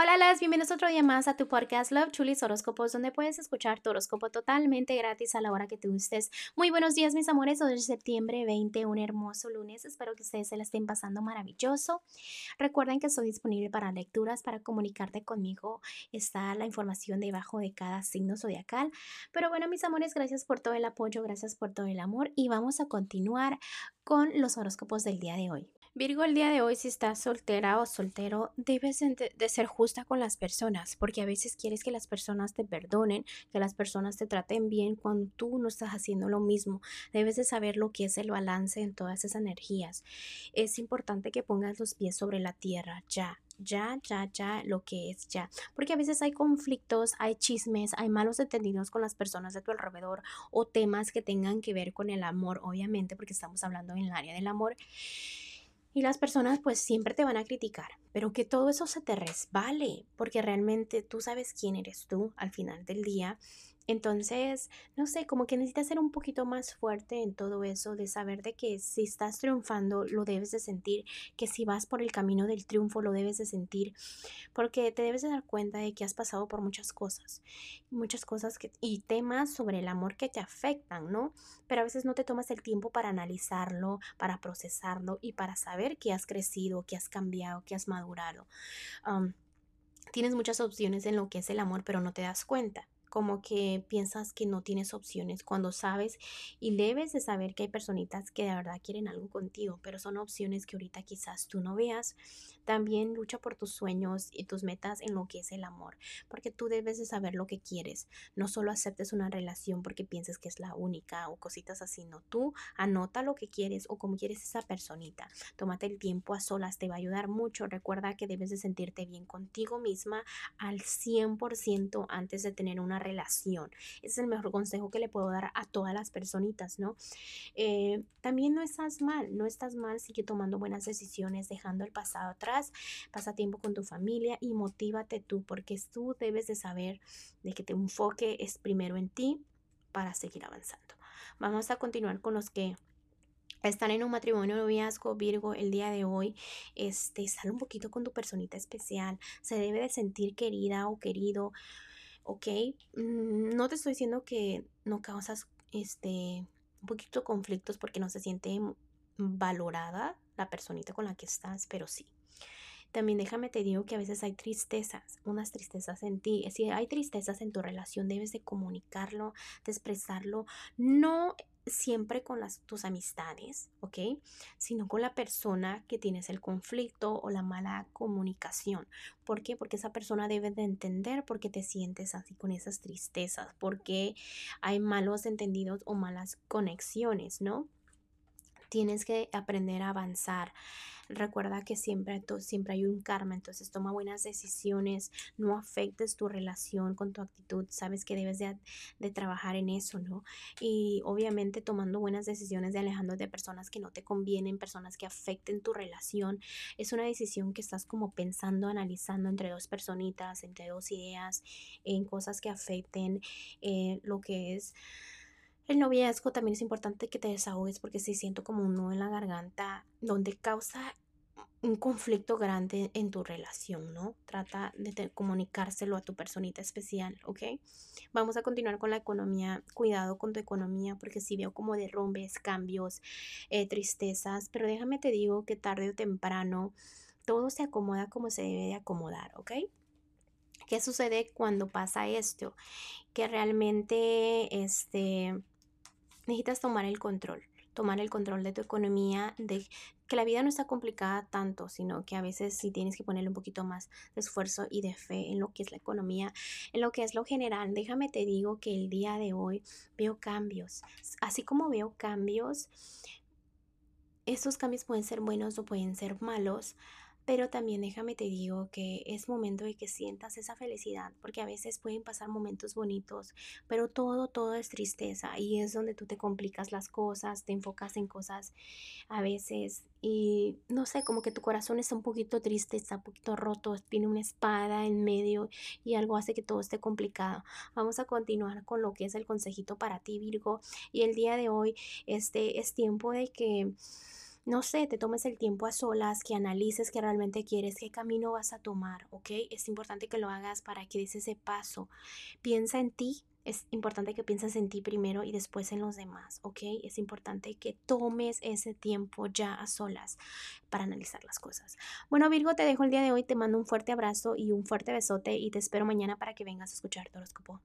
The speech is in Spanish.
Hola, las bienvenidos otro día más a tu podcast Love Chulis Horóscopos, donde puedes escuchar tu horóscopo totalmente gratis a la hora que te gustes. Muy buenos días, mis amores. Hoy es septiembre 20, un hermoso lunes. Espero que ustedes se la estén pasando maravilloso. Recuerden que estoy disponible para lecturas, para comunicarte conmigo. Está la información debajo de cada signo zodiacal. Pero bueno, mis amores, gracias por todo el apoyo, gracias por todo el amor y vamos a continuar con los horóscopos del día de hoy. Virgo, el día de hoy, si estás soltera o soltero, debes de ser justa con las personas, porque a veces quieres que las personas te perdonen, que las personas te traten bien cuando tú no estás haciendo lo mismo. Debes de saber lo que es el balance en todas esas energías. Es importante que pongas los pies sobre la tierra, ya, ya, ya, ya, lo que es ya. Porque a veces hay conflictos, hay chismes, hay malos entendidos con las personas de tu alrededor o temas que tengan que ver con el amor, obviamente, porque estamos hablando en el área del amor. Y las personas pues siempre te van a criticar, pero que todo eso se te resbale, porque realmente tú sabes quién eres tú al final del día entonces, no sé, como que necesitas ser un poquito más fuerte en todo eso, de saber de que si estás triunfando, lo debes de sentir, que si vas por el camino del triunfo, lo debes de sentir, porque te debes de dar cuenta de que has pasado por muchas cosas, muchas cosas que, y temas sobre el amor que te afectan, ¿no? Pero a veces no te tomas el tiempo para analizarlo, para procesarlo y para saber que has crecido, que has cambiado, que has madurado. tienes muchas opciones en lo que es el amor, pero no te das cuenta como que piensas que no tienes opciones cuando sabes y debes de saber que hay personitas que de verdad quieren algo contigo, pero son opciones que ahorita quizás tú no veas. También lucha por tus sueños y tus metas en lo que es el amor, porque tú debes de saber lo que quieres. No solo aceptes una relación porque pienses que es la única o cositas así, no. Tú anota lo que quieres o como quieres esa personita. Tómate el tiempo a solas, te va a ayudar mucho. Recuerda que debes de sentirte bien contigo misma al 100% antes de tener una relación. Ese es el mejor consejo que le puedo dar a todas las personitas, ¿no? Eh, también no estás mal, no estás mal, sigue tomando buenas decisiones, dejando el pasado atrás, pasa tiempo con tu familia y motívate tú, porque tú debes de saber de que te enfoque es primero en ti para seguir avanzando. Vamos a continuar con los que están en un matrimonio noviazgo Virgo el día de hoy, este, sale un poquito con tu personita especial, se debe de sentir querida o querido, ¿ok? Mm, no te estoy diciendo que no causas este un poquito conflictos porque no se siente valorada la personita con la que estás, pero sí. También déjame te digo que a veces hay tristezas, unas tristezas en ti. Si hay tristezas en tu relación, debes de comunicarlo, de expresarlo. No siempre con las, tus amistades, ¿ok? Sino con la persona que tienes el conflicto o la mala comunicación. ¿Por qué? Porque esa persona debe de entender por qué te sientes así con esas tristezas, porque hay malos entendidos o malas conexiones, ¿no? Tienes que aprender a avanzar. Recuerda que siempre, siempre hay un karma, entonces toma buenas decisiones, no afectes tu relación con tu actitud, sabes que debes de, trabajar en eso, ¿no? Y obviamente tomando buenas decisiones de alejándote de personas que no te convienen, personas que afecten tu relación, es una decisión que estás como pensando, analizando entre dos personitas, entre dos ideas, en cosas que afecten eh, lo que es el noviazgo también es importante que te desahogues porque si siento como un nudo en la garganta donde causa un conflicto grande en tu relación, ¿no? Trata de comunicárselo a tu personita especial, ¿ok? Vamos a continuar con la economía. Cuidado con tu economía porque si veo como derrumbes, cambios, eh, tristezas, pero déjame te digo que tarde o temprano todo se acomoda como se debe de acomodar, ¿ok? ¿Qué sucede cuando pasa esto? Que realmente, este, necesitas tomar el control, tomar el control de tu economía, de que la vida no está complicada tanto, sino que a veces sí tienes que ponerle un poquito más de esfuerzo y de fe en lo que es la economía, en lo que es lo general. Déjame te digo que el día de hoy veo cambios. Así como veo cambios, esos cambios pueden ser buenos o pueden ser malos, pero también déjame te digo que es momento de que sientas esa felicidad, porque a veces pueden pasar momentos bonitos, pero todo, todo es tristeza y es donde tú te complicas las cosas, te enfocas en cosas a veces y no sé, como que tu corazón está un poquito triste, está un poquito roto, tiene una espada en medio y algo hace que todo esté complicado. Vamos a continuar con lo que es el consejito para ti, Virgo, y el día de hoy este es tiempo de que no sé, te tomes el tiempo a solas, que analices qué realmente quieres, qué camino vas a tomar, ¿ok? Es importante que lo hagas para que des ese paso. Piensa en ti, es importante que pienses en ti primero y después en los demás, ¿ok? Es importante que tomes ese tiempo ya a solas para analizar las cosas. Bueno, Virgo, te dejo el día de hoy, te mando un fuerte abrazo y un fuerte besote y te espero mañana para que vengas a escuchar tu horóscopo.